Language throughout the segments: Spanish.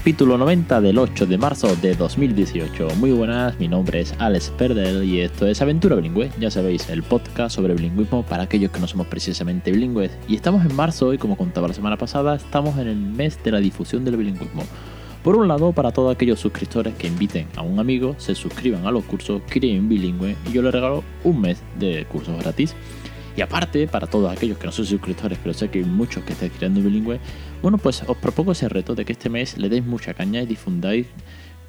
Capítulo 90 del 8 de marzo de 2018. Muy buenas, mi nombre es Alex Perdel y esto es Aventura Bilingüe. Ya sabéis, el podcast sobre bilingüismo para aquellos que no somos precisamente bilingües. Y estamos en marzo y como contaba la semana pasada, estamos en el mes de la difusión del bilingüismo. Por un lado, para todos aquellos suscriptores que inviten a un amigo, se suscriban a los cursos Creen Bilingüe y yo les regalo un mes de cursos gratis. Y aparte, para todos aquellos que no son suscriptores, pero sé que hay muchos que estáis creando bilingüe, bueno, pues os propongo ese reto de que este mes le deis mucha caña y difundáis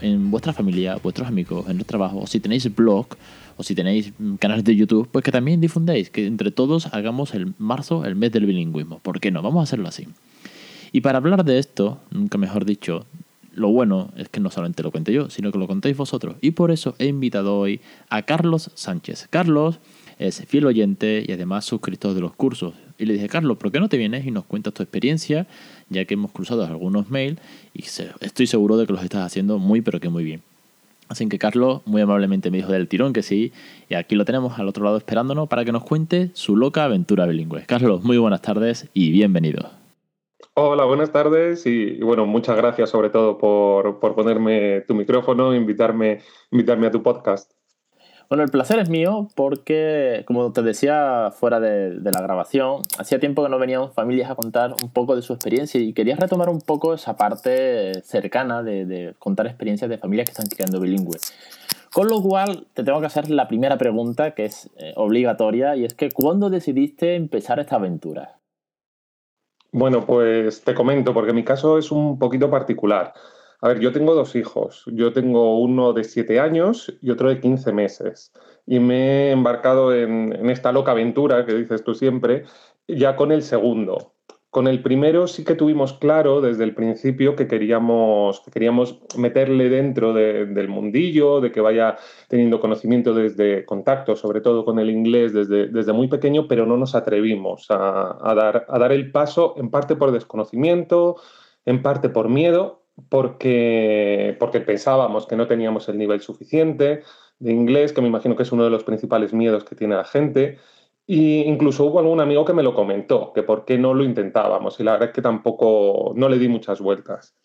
en vuestra familia, vuestros amigos, en el trabajo, o si tenéis blog, o si tenéis canales de YouTube, pues que también difundáis, que entre todos hagamos el marzo el mes del bilingüismo. ¿Por qué no? Vamos a hacerlo así. Y para hablar de esto, nunca mejor dicho, lo bueno es que no solamente lo cuente yo, sino que lo contéis vosotros. Y por eso he invitado hoy a Carlos Sánchez. Carlos es fiel oyente y además suscriptor de los cursos. Y le dije, Carlos, ¿por qué no te vienes y nos cuentas tu experiencia? Ya que hemos cruzado algunos mails y estoy seguro de que los estás haciendo muy, pero que muy bien. Así que Carlos muy amablemente me dijo del tirón que sí, y aquí lo tenemos al otro lado esperándonos para que nos cuente su loca aventura bilingüe. Carlos, muy buenas tardes y bienvenido. Hola, buenas tardes y, bueno, muchas gracias sobre todo por, por ponerme tu micrófono, invitarme, invitarme a tu podcast. Bueno, el placer es mío porque, como te decía fuera de, la grabación, hacía tiempo que no venían familias a contar un poco de su experiencia y quería retomar un poco esa parte cercana de, contar experiencias de familias que están criando bilingües. Con lo cual, te tengo que hacer la primera pregunta que es eh, obligatoria y es que ¿cuándo decidiste empezar esta aventura? Bueno, pues te comento, porque mi caso es un poquito particular. A ver, yo tengo dos hijos. Yo tengo uno de siete años y otro de 15 meses. Y me he embarcado en, esta loca aventura que dices tú siempre, ya con el segundo. Con el primero sí que tuvimos claro desde el principio que queríamos, que queríamos meterle dentro del mundillo, de que vaya teniendo conocimiento desde contacto, sobre todo con el inglés desde, desde muy pequeño, pero no nos atrevimos a, dar, a dar el paso en parte por desconocimiento, en parte por miedo porque, porque pensábamos que no teníamos el nivel suficiente de inglés, que me imagino que es uno de los principales miedos que tiene la gente. Y incluso hubo algún amigo que me lo comentó, que por qué no lo intentábamos. Y la verdad es que tampoco, no le di muchas vueltas.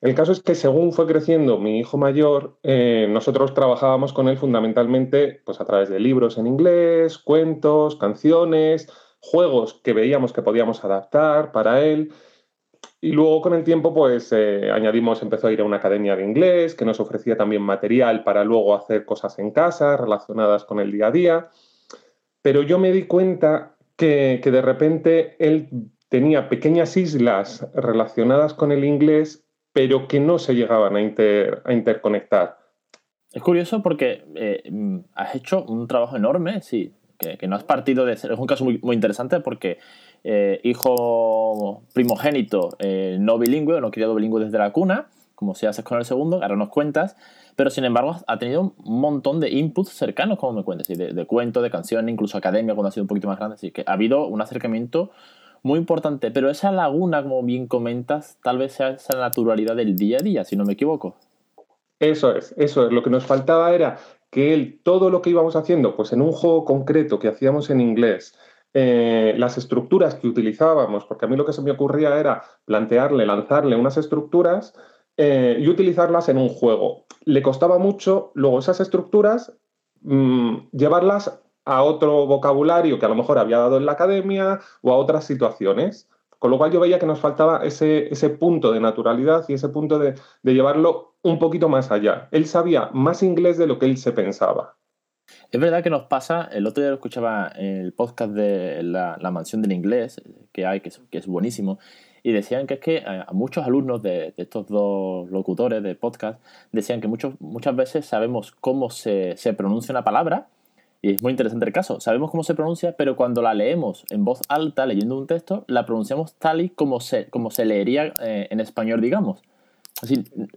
El caso es que según fue creciendo mi hijo mayor, eh, nosotros trabajábamos con él fundamentalmente pues, a través de libros en inglés, cuentos, canciones, juegos que veíamos que podíamos adaptar para él. Y luego con el tiempo, pues eh, añadimos, empezó a ir a una academia de inglés que nos ofrecía también material para luego hacer cosas en casa relacionadas con el día a día. Pero yo me di cuenta que, de repente él tenía pequeñas islas relacionadas con el inglés, pero que no se llegaban a, interconectar. Es curioso porque eh, has hecho un trabajo enorme, sí, que, no has partido de... Es un caso muy, muy interesante porque eh, hijo primogénito eh, no bilingüe, no criado bilingüe desde la cuna, como si haces con el segundo, ahora nos cuentas, pero sin embargo ha tenido un montón de inputs cercanos, como me cuentas, de, de cuentos, de canciones, incluso academia cuando ha sido un poquito más grande, así que ha habido un acercamiento muy importante, pero esa laguna, como bien comentas, tal vez sea esa naturalidad del día a día, si no me equivoco. Eso es, eso es, lo que nos faltaba era que él, todo lo que íbamos haciendo, pues en un juego concreto que hacíamos en inglés, eh, las estructuras que utilizábamos, porque a mí lo que se me ocurría era plantearle, lanzarle unas estructuras eh, y utilizarlas en un juego. Le costaba mucho luego esas estructuras mm, llevarlas a otro vocabulario que a lo mejor había dado en la academia o a otras situaciones. Con lo cual yo veía que nos faltaba ese, ese punto de naturalidad y ese punto de, de llevarlo un poquito más allá. Él sabía más inglés de lo que él se pensaba. Es verdad que nos pasa, el otro día lo escuchaba en el podcast de la, mansión del inglés que hay, que es, buenísimo, y decían que es que a muchos alumnos de, estos dos locutores de podcast decían que muchas veces sabemos cómo se, pronuncia una palabra, y es muy interesante el caso, sabemos cómo se pronuncia, pero cuando la leemos en voz alta, leyendo un texto, la pronunciamos tal y como se, como se leería eh, en español, digamos.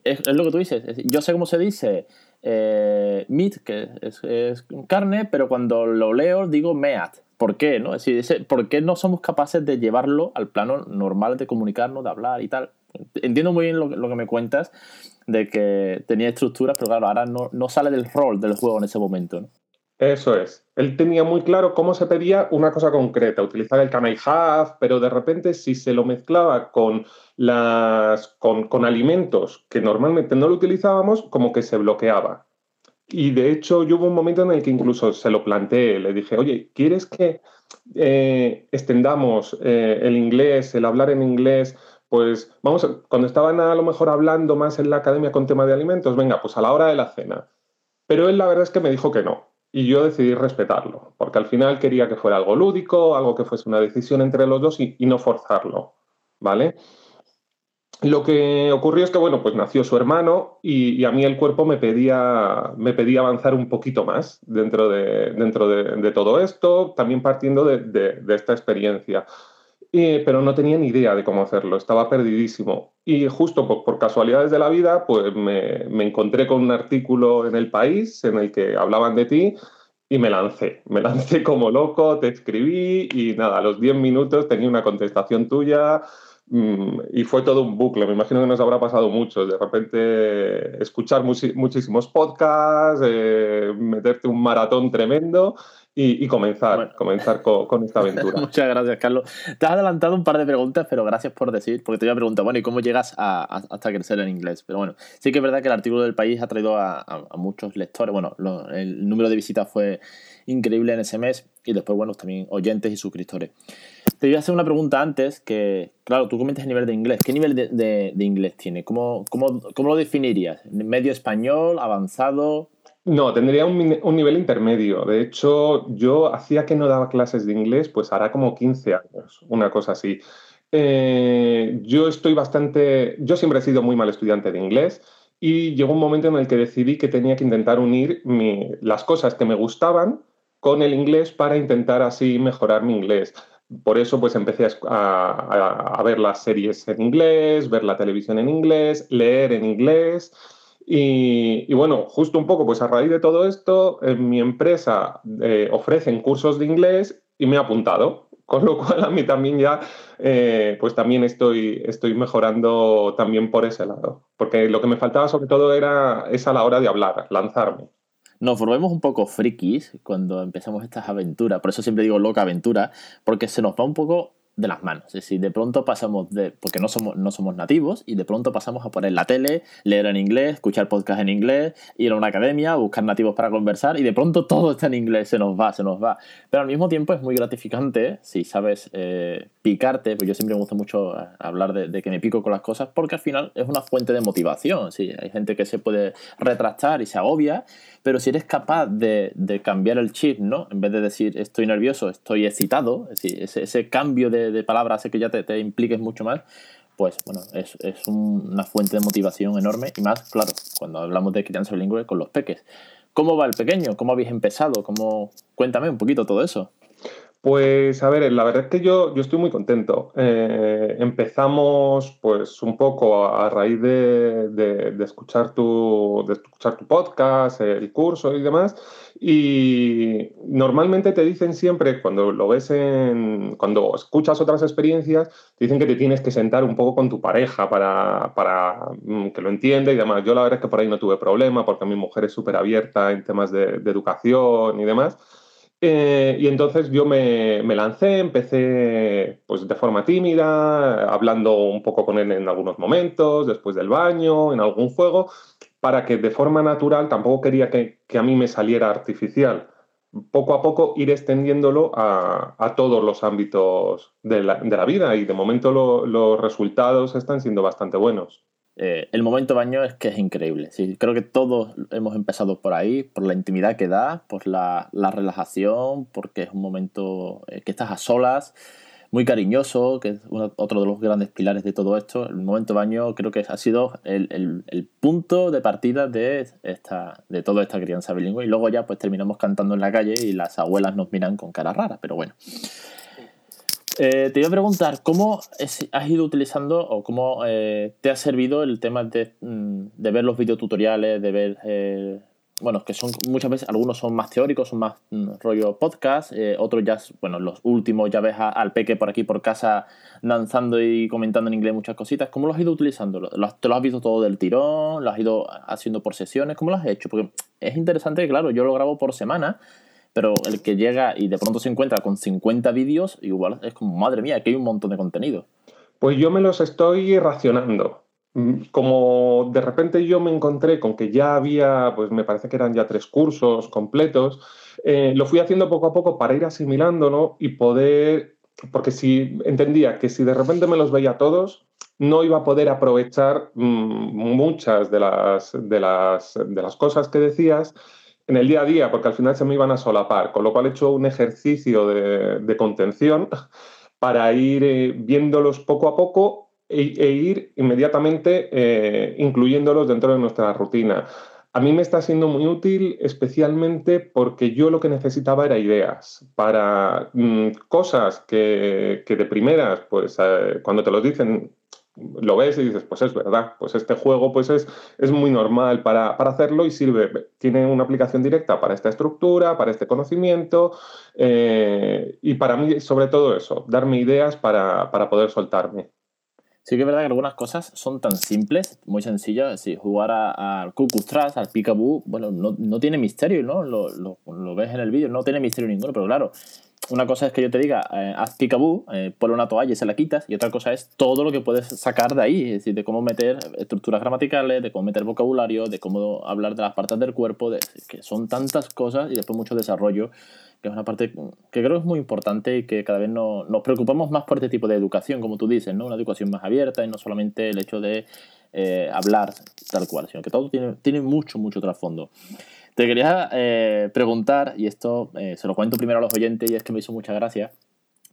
Es, lo que tú dices, yo sé cómo se dice eh, meat, que es, carne, pero cuando lo leo digo meat, ¿por qué? ¿no? Es decir, ¿por qué no somos capaces de llevarlo al plano normal de comunicarnos, de hablar y tal? Entiendo muy bien lo, que me cuentas de que tenía estructuras, pero claro, ahora no, no sale del rol del juego en ese momento. ¿no? Eso es. Él tenía muy claro cómo se pedía una cosa concreta, utilizar el can I have, pero de repente si se lo mezclaba con, las, con, con alimentos que normalmente no lo utilizábamos, como que se bloqueaba. Y de hecho, yo hubo un momento en el que incluso se lo planteé, le dije, oye, ¿quieres que eh, extendamos eh, el inglés, el hablar en inglés? Pues vamos, cuando estaban a lo mejor hablando más en la academia con tema de alimentos, venga, pues a la hora de la cena. Pero él la verdad es que me dijo que no, y yo decidí respetarlo, porque al final quería que fuera algo lúdico, algo que fuese una decisión entre los dos y, no forzarlo, ¿vale? Lo que ocurrió es que, bueno, pues nació su hermano y, a mí el cuerpo me pedía, me pedía avanzar un poquito más dentro de, dentro de, todo esto, también partiendo de, esta experiencia. Pero no tenía ni idea de cómo hacerlo, estaba perdidísimo. Y justo por, casualidades de la vida, pues me, me, encontré con un artículo en El País en el que hablaban de ti y me lancé. Me lancé como loco, te escribí y nada, a los 10 minutos tenía una contestación tuya y fue todo un bucle. Me imagino que nos habrá pasado mucho. De repente, escuchar muchísimos podcasts, eh, meterte un maratón tremendo y, comenzar, comenzar con, esta aventura. Muchas gracias, Carlos. Te has adelantado un par de preguntas, pero gracias por decir, porque te iba a preguntar, bueno, ¿y cómo llegas a, hasta crecer en inglés? Pero bueno, sí que es verdad que el artículo del país ha traído a, muchos lectores. Bueno, el número de visitas fue increíble en ese mes y después, bueno, también oyentes y suscriptores. Te iba a hacer una pregunta antes, que, claro, tú comentas el nivel de inglés. ¿Qué nivel de, inglés tiene? ¿Cómo, cómo, cómo lo definirías? ¿Medio español, avanzado? No, tendría un, nivel intermedio. De hecho, yo hacía que no daba clases de inglés, pues hará como 15 años, una cosa así. Eh, yo estoy bastante, yo siempre he sido muy mal estudiante de inglés y llegó un momento en el que decidí que tenía que intentar unir las cosas que me gustaban con el inglés para intentar así mejorar mi inglés. Por eso pues empecé a, ver las series en inglés, ver la televisión en inglés, leer en inglés. Y, bueno, justo un poco, pues a raíz de todo esto, en mi empresa eh, ofrecen cursos de inglés y me he apuntado, con lo cual a mí también ya, eh, pues también estoy, estoy mejorando también por ese lado, porque lo que me faltaba sobre todo era esa a la hora de hablar, lanzarme nos volvemos un poco frikis cuando empezamos estas aventuras, por eso siempre digo loca aventura, porque se nos va un poco de las manos. Es decir, de pronto pasamos de. porque no somos, no somos nativos, y de pronto pasamos a poner la tele, leer en inglés, escuchar podcast en inglés, ir a una academia, buscar nativos para conversar, y de pronto todo está en inglés, se nos va, se nos va. Pero al mismo tiempo es muy gratificante si sabes eh, picarte, pues yo siempre me gusta mucho hablar de, que me pico con las cosas, porque al final es una fuente de motivación. Sí, hay gente que se puede retractar y se agobia, pero si eres capaz de, cambiar el chip, ¿no? En vez de decir estoy nervioso, estoy excitado, es decir, ese cambio de de, palabras hace que ya te, impliques mucho más, pues bueno, es, una fuente de motivación enorme y más, claro, cuando hablamos de crianza bilingüe con los peques. ¿Cómo va el pequeño? ¿Cómo habéis empezado? ¿Cómo... Cuéntame un poquito todo eso. Pues a ver, la verdad es que yo, yo estoy muy contento. Eh, empezamos pues un poco a, raíz de, escuchar tu, de escuchar tu podcast, el curso y demás. Y normalmente te dicen siempre, cuando lo ves en, cuando escuchas otras experiencias, te dicen que te tienes que sentar un poco con tu pareja para, para mm, que lo entienda y demás. Yo la verdad es que por ahí no tuve problema porque mi mujer es súper abierta en temas de, de educación y demás. Eh, y entonces yo me, lancé, empecé pues de forma tímida, hablando un poco con él en algunos momentos, después del baño, en algún juego, para que de forma natural, tampoco quería que, a mí me saliera artificial. Poco a poco ir extendiéndolo a, todos los ámbitos de la, vida y de momento los resultados están siendo bastante buenos. Eh, el momento baño es que es increíble. Sí, creo que todos hemos empezado por ahí, por la intimidad que da, por la, relajación, porque es un momento eh, que estás a solas, muy cariñoso, que es otro de los grandes pilares de todo esto. El momento baño creo que ha sido el, punto de partida de, esta, de toda esta crianza bilingüe. Y luego ya pues terminamos cantando en la calle y las abuelas nos miran con cara rara, pero bueno. Eh, te iba a preguntar, ¿cómo has ido utilizando o cómo eh, te ha servido el tema de, mm, ver los videotutoriales, de ver eh, bueno, que son muchas veces, algunos son más teóricos, son más mm, rollo podcast, eh, otros ya, bueno, los últimos ya ves al peque por aquí por casa danzando y comentando en inglés muchas cositas. ¿Cómo lo has ido utilizando? ¿Te lo has visto todo del tirón? ¿Lo has ido haciendo por sesiones? ¿Cómo lo has hecho? Porque es interesante claro, yo lo grabo por semana, pero el que llega y de pronto se encuentra con 50 vídeos, igual es como, madre mía, aquí hay un montón de contenido. Pues yo me los estoy racionando. Mm, como de repente yo me encontré con que ya había, pues me parece que eran ya tres cursos completos, eh, lo fui haciendo poco a poco para ir asimilándolo y poder, porque si entendía que si de repente me los veía todos, no iba a poder aprovechar mm, muchas de las, de, las, de las cosas que decías en el día a día, porque al final se me iban a solapar, con lo cual he hecho un ejercicio de, contención para ir eh, viéndolos poco a poco e, e, ir inmediatamente eh, incluyéndolos dentro de nuestra rutina. A mí me está siendo muy útil especialmente porque yo lo que necesitaba era ideas para mm, cosas que, de primeras, pues eh, cuando te lo dicen, lo ves y dices, pues es verdad, pues este juego pues es, es muy normal para, hacerlo y sirve, tiene una aplicación directa para esta estructura, para este conocimiento eh, y para mí sobre todo eso, darme ideas para, para poder soltarme. Sí que es verdad que algunas cosas son tan simples, muy sencillas. Si jugar al Cucustras, al Picaboo, bueno, no, no, tiene misterio, ¿no? Lo, lo, lo ves en el vídeo, no tiene misterio ninguno, pero claro, una cosa es que yo te diga, eh, haz Picaboo, eh, ponle una toalla y se la quitas, y otra cosa es todo lo que puedes sacar de ahí, es decir, de cómo meter estructuras gramaticales, de cómo meter vocabulario, de cómo hablar de las partes del cuerpo, de, que son tantas cosas y después mucho desarrollo que es una parte que creo es muy importante y que cada vez nos preocupamos más por este tipo de educación, como tú dices, ¿no? Una educación más abierta y no solamente el hecho de eh, hablar tal cual, sino que todo tiene, tiene mucho, mucho trasfondo. Te quería eh, preguntar, y esto eh, se lo cuento primero a los oyentes, y es que me hizo mucha gracia,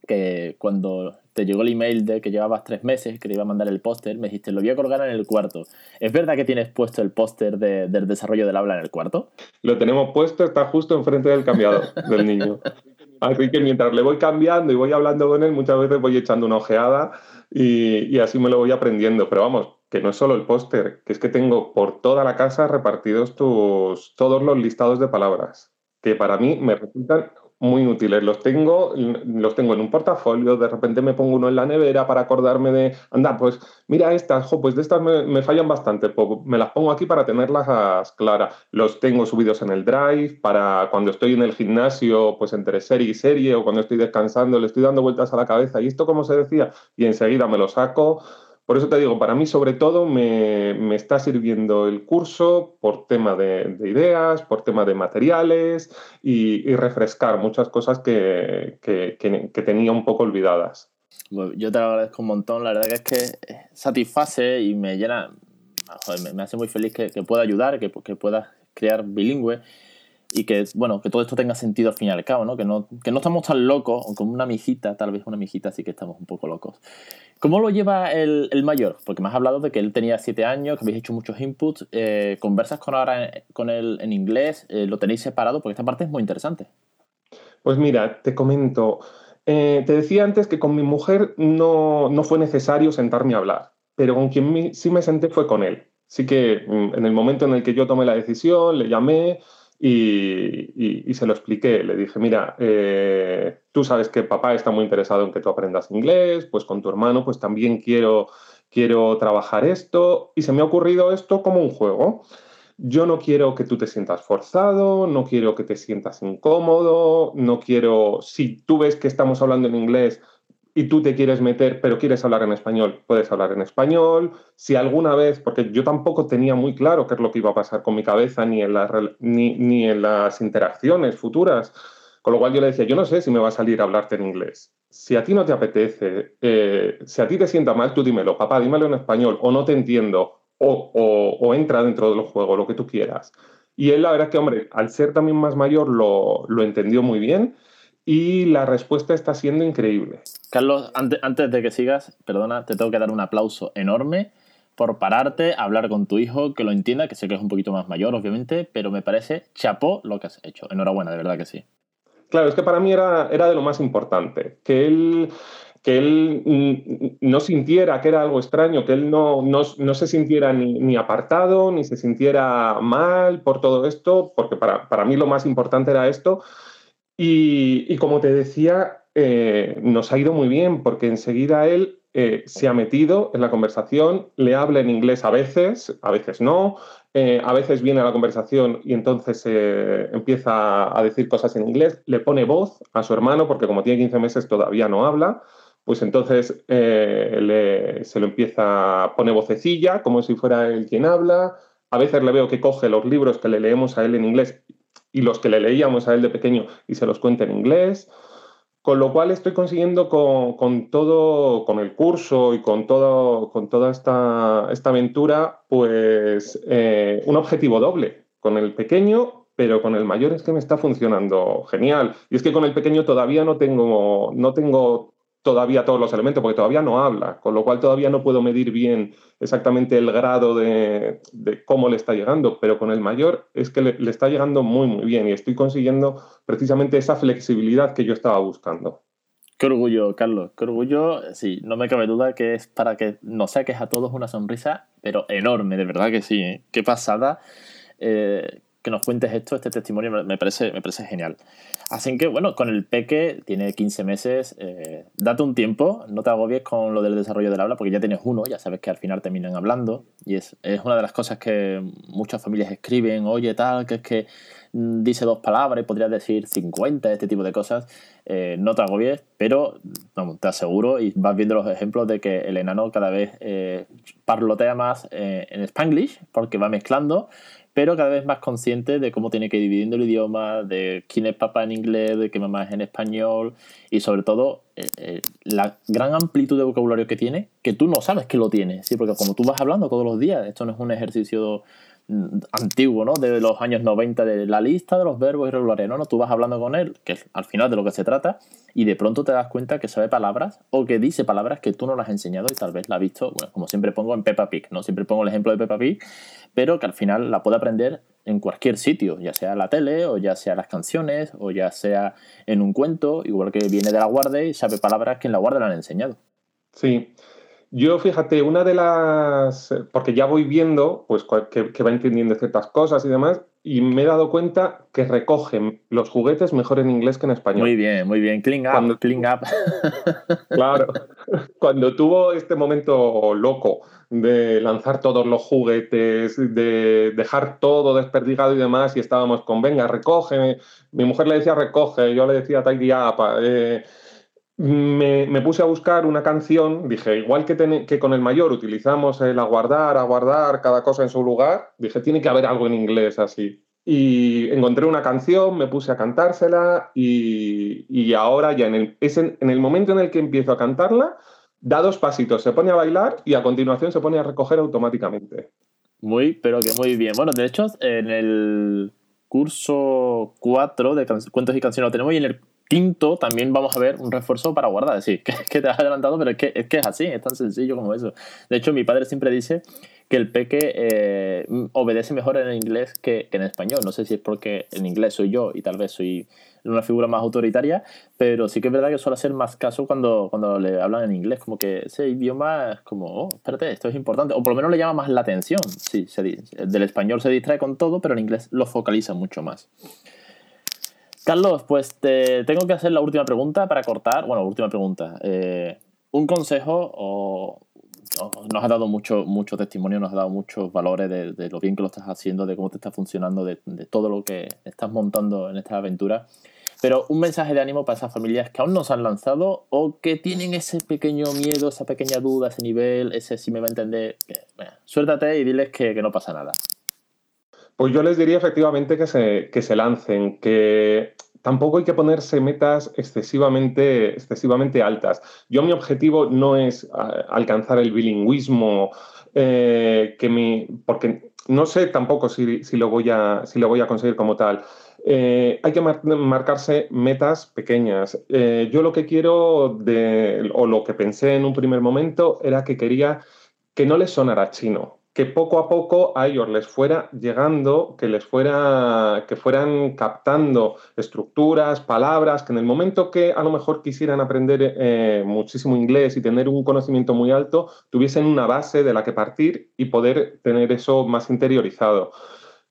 que cuando te llegó el email de que llevabas tres meses, que te iba a mandar el póster, me dijiste, lo voy a colgar en el cuarto. ¿Es verdad que tienes puesto el póster del desarrollo del habla en el cuarto? Lo tenemos puesto, está justo enfrente del cambiador del niño. Así que mientras le voy cambiando y voy hablando con él, muchas veces voy echando una ojeada y, y así me lo voy aprendiendo. Pero vamos, que no es solo el póster, que es que tengo por toda la casa repartidos tus, todos los listados de palabras, que para mí me resultan muy útiles. Los tengo, los tengo en un portafolio, de repente me pongo uno en la nevera para acordarme de, anda, pues mira estas, pues de estas me, fallan bastante, pues me las pongo aquí para tenerlas claras. Los tengo subidos en el Drive para cuando estoy en el gimnasio, pues entre serie y serie, o cuando estoy descansando, le estoy dando vueltas a la cabeza, y esto como se decía, y enseguida me lo saco. Por eso te digo, para mí sobre todo me, está sirviendo el curso por tema de, ideas, por tema de materiales y, refrescar muchas cosas que, tenía un poco olvidadas. Yo te lo agradezco un montón, la verdad que es que satisface y me llena, me, hace muy feliz que, pueda ayudar, que, que pueda crear bilingüe y que, bueno, que todo esto tenga sentido al fin y al cabo, ¿no? Que no, que no estamos tan locos, o como una mijita, tal vez una mijita sí que estamos un poco locos. ¿Cómo lo lleva el, el mayor? Porque me has hablado de que él tenía siete años, que habéis hecho muchos inputs. Eh, ¿Conversas con ahora con él en inglés? Eh, ¿Lo tenéis separado? Porque esta parte es muy interesante. Pues mira, te comento. Eh, te decía antes que con mi mujer no, no, fue necesario sentarme a hablar, pero con quien sí me senté fue con él. Así que mm, en el momento en el que yo tomé la decisión, le llamé, y, se lo expliqué. Le dije, mira, eh, tú sabes que papá está muy interesado en que tú aprendas inglés, pues con tu hermano pues también quiero, quiero trabajar esto. Y se me ha ocurrido esto como un juego. Yo no quiero que tú te sientas forzado, no quiero que te sientas incómodo, no quiero, si tú ves que estamos hablando en inglés, y tú te quieres meter, pero quieres hablar en español, puedes hablar en español. Si alguna vez, porque yo tampoco tenía muy claro qué es lo que iba a pasar con mi cabeza ni en, ni, en las interacciones futuras, con lo cual yo le decía, yo no sé si me va a salir a hablarte en inglés. Si a ti no te apetece, eh, si a ti te sienta mal, tú dímelo, papá, dímelo en español, o no te entiendo, o, o, entra dentro del juego, lo que tú quieras. Y él, la verdad es que, hombre, al ser también más mayor, lo, lo entendió muy bien y la respuesta está siendo increíble. Carlos, antes, de que sigas, perdona, te tengo que dar un aplauso enorme por pararte, hablar con tu hijo, que lo entienda, que sé que es un poquito más mayor, obviamente, pero me parece chapó lo que has hecho. Enhorabuena, de verdad que sí. Claro, es que para mí era, era de lo más importante, que él que él no sintiera que era algo extraño, que él no, no, se sintiera ni, apartado, ni se sintiera mal por todo esto, porque para, para mí lo más importante era esto. Y, como te decía, eh, nos ha ido muy bien, porque enseguida él eh, se ha metido en la conversación, le habla en inglés a veces, a veces no, eh, a veces viene a la conversación y entonces empieza a decir cosas en inglés, le pone voz a su hermano, porque como tiene 15 meses todavía no habla, pues entonces se lo empieza, a poner vocecilla, como si fuera él quien habla. A veces le veo que coge los libros que le leemos a él en inglés y los que le leíamos a él de pequeño y se los cuenta en inglés. Con lo cual estoy consiguiendo con, todo, con el curso y con, todo, con toda esta, esta aventura, pues eh, un objetivo doble. Con el pequeño pero con el mayor es que me está funcionando genial. Y es que con el pequeño todavía no tengo, no tengo todavía todos los elementos, porque todavía no habla, con lo cual todavía no puedo medir bien exactamente el grado de, cómo le está llegando, pero con el mayor es que le, está llegando muy, muy bien y estoy consiguiendo precisamente esa flexibilidad que yo estaba buscando. Qué orgullo, Carlos, qué orgullo, sí, no me cabe duda que es para que nos saques a todos una sonrisa, pero enorme, de verdad que sí, ¿eh? qué pasada. Eh, que nos cuentes esto, este testimonio, me parece, me parece genial. Así que, bueno, con el peque, tiene 15 meses, eh, date un tiempo, no te agobies con lo del desarrollo del habla, porque ya tienes uno, ya sabes que al final terminan hablando, y es, una de las cosas que muchas familias escriben, oye, tal, que es que mm, dice dos palabras y podrías decir 50, este tipo de cosas, eh, no te agobies, pero te aseguro, y vas viendo los ejemplos de que el enano cada vez eh, parlotea más en spanglish, porque va mezclando, pero cada vez más consciente de cómo tiene que ir dividiendo el idioma, de quién es papá en inglés, de qué mamá es en español y sobre todo eh, eh, la gran amplitud de vocabulario que tiene, que tú no sabes que lo tiene, ¿sí? porque como tú vas hablando todos los días, esto no es un ejercicio antiguo, ¿no? De los años 90, de la lista de los verbos irregulares, ¿no? no Tú vas hablando con él, que es al final de lo que se trata, y de pronto te das cuenta que sabe palabras o que dice palabras que tú no las has enseñado y tal vez la has visto, bueno, como siempre pongo en Peppa Pig, ¿no? Siempre pongo el ejemplo de Peppa Pig, pero que al final la puede aprender en cualquier sitio, ya sea la tele, o ya sea las canciones, o ya sea en un cuento, igual que viene de la guardia y sabe palabras que en la guardia le han enseñado. Sí. Yo, fíjate, una de las. Porque ya voy viendo, pues, que, que va entendiendo ciertas cosas y demás, y me he dado cuenta que recogen los juguetes mejor en inglés que en español. Muy bien, muy bien. Clean up, clean up. Claro. Cuando tuvo este momento loco de lanzar todos los juguetes, de dejar todo desperdigado y demás, y estábamos con, venga, recoge. Mi mujer le decía recoge, yo le decía tidy up. Eh, me, puse a buscar una canción, dije, igual que, que, con el mayor utilizamos el aguardar, aguardar, cada cosa en su lugar, dije, tiene que haber algo en inglés así. Y encontré una canción, me puse a cantársela y, ahora ya en el, es en, el momento en el que empiezo a cantarla, da dos pasitos, se pone a bailar y a continuación se pone a recoger automáticamente. Muy, pero que muy bien. Bueno, de hecho, en el curso 4 de cuentos y canciones lo tenemos y en el quinto también vamos a ver un refuerzo para guardar. Sí, que, que te has adelantado, pero es que, es que es así, es tan sencillo como eso. De hecho, mi padre siempre dice que el peque eh, obedece mejor en inglés que, en español. No sé si es porque en inglés soy yo y tal vez soy una figura más autoritaria, pero sí que es verdad que suele hacer más caso cuando, cuando le hablan en inglés, como que ese idioma es como, oh, espérate, esto es importante, o por lo menos le llama más la atención. Sí, del español se distrae con todo, pero en inglés lo focaliza mucho más. Carlos, pues te tengo que hacer la última pregunta para cortar. Bueno, última pregunta. Eh, un consejo o, nos ha dado mucho, mucho testimonio, nos ha dado muchos valores de, lo bien que lo estás haciendo, de cómo te está funcionando, de, todo lo que estás montando en esta aventura. Pero un mensaje de ánimo para esas familias que aún no se han lanzado o que tienen ese pequeño miedo, esa pequeña duda, ese nivel, ese si me va a entender. suéltate y diles que no pasa nada. Pues yo les diría efectivamente que se, que se lancen, que tampoco hay que ponerse metas excesivamente, excesivamente altas. Yo mi objetivo no es alcanzar el bilingüismo, eh, que mi, porque no sé tampoco si, lo voy a, si lo voy a conseguir como tal. Eh, hay que marcarse metas pequeñas. Eh, yo lo que quiero, de, o lo que pensé en un primer momento, era que quería que no les sonara chino que poco a poco a ellos les fuera llegando, que les fuera, que fueran captando estructuras, palabras, que en el momento que a lo mejor quisieran aprender eh, muchísimo inglés y tener un conocimiento muy alto, tuviesen una base de la que partir y poder tener eso más interiorizado.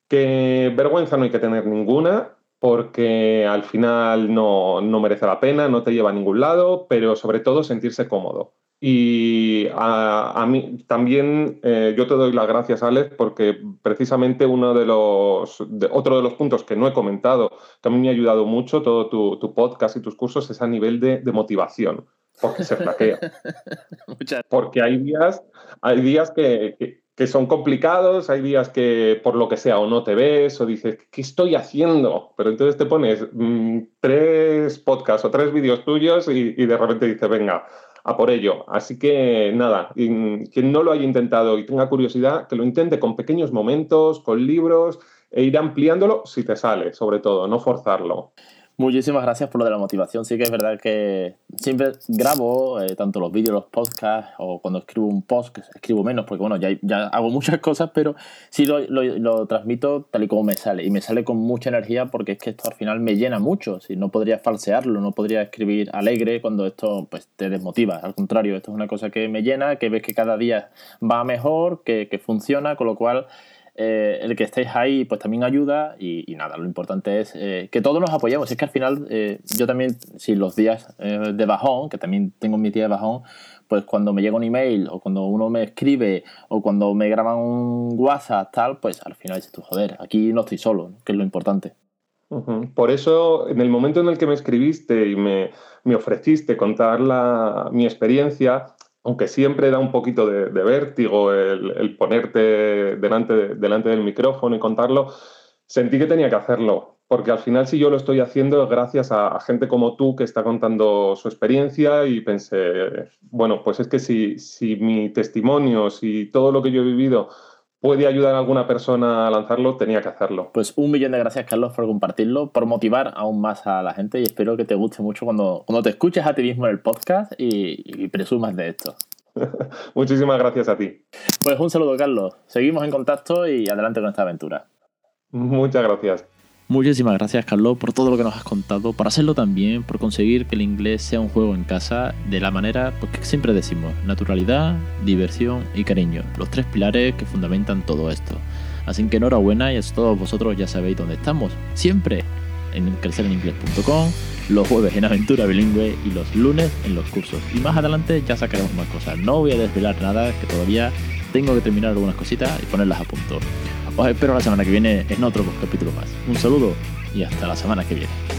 Que vergüenza no hay que tener ninguna, porque al final no, no merece la pena, no te lleva a ningún lado, pero sobre todo sentirse cómodo. Y a, mí también eh, yo te doy las gracias, Alex, porque precisamente uno de los, otro de los puntos que no he comentado, que a mí me ha ayudado mucho todo tu, podcast y tus cursos, es a nivel de, motivación, porque se flaquea. porque hay días, hay días que, que, son complicados, hay días que por lo que sea o no te ves o dices, ¿qué estoy haciendo? Pero entonces te pones mm, tres podcasts o tres vídeos tuyos y, y de repente dices, venga a por ello. Así que nada, quien no lo haya intentado y tenga curiosidad, que lo intente con pequeños momentos, con libros e ir ampliándolo si te sale, sobre todo, no forzarlo. Muchísimas gracias por lo de la motivación. Sí que es verdad que siempre grabo eh, tanto los vídeos, los podcasts o cuando escribo un post, escribo menos porque bueno, ya, ya hago muchas cosas, pero sí lo, lo, transmito tal y como me sale. Y me sale con mucha energía porque es que esto al final me llena mucho. Si no podría falsearlo, no podría escribir alegre cuando esto pues, te desmotiva. Al contrario, esto es una cosa que me llena, que ves que cada día va mejor, que, que funciona, con lo cual eh, el que estéis ahí pues también ayuda y, nada, lo importante es eh, que todos nos apoyemos. Es que al final eh, yo también, si los días de bajón, que también tengo mis días de bajón, pues cuando me llega un email o cuando uno me escribe o cuando me graban un WhatsApp tal, pues al final dices tú, joder, aquí no estoy solo, que es lo importante. Por eso, en el momento en el que me escribiste y me, me ofreciste contar la, mi experiencia, aunque siempre da un poquito de, vértigo el, ponerte delante, del micrófono y contarlo, sentí que tenía que hacerlo, porque al final si yo lo estoy haciendo es gracias a, gente como tú que está contando su experiencia y pensé, bueno, pues es que si, si mi testimonio, si todo lo que yo he vivido puede ayudar a alguna persona a lanzarlo, tenía que hacerlo. Pues un millón de gracias, Carlos, por compartirlo, por motivar aún más a la gente y espero que te guste mucho cuando, cuando te escuches a ti mismo en el podcast y, presumas de esto. Muchísimas gracias a ti. Pues un saludo, Carlos. Seguimos en contacto y adelante con esta aventura. Muchas gracias. Muchísimas gracias, Carlos, por todo lo que nos has contado, por hacerlo también, por conseguir que el inglés sea un juego en casa de la manera pues, que siempre decimos, naturalidad, diversión y cariño, los tres pilares que fundamentan todo esto. Así que enhorabuena y a todos vosotros ya sabéis dónde estamos, siempre en crecereninglés.com, los jueves en Aventura Bilingüe y los lunes en los cursos. Y más adelante ya sacaremos más cosas. No voy a desvelar nada, que todavía tengo que terminar algunas cositas y ponerlas a punto. Os espero la semana que viene en otro capítulo más. Un saludo y hasta la semana que viene.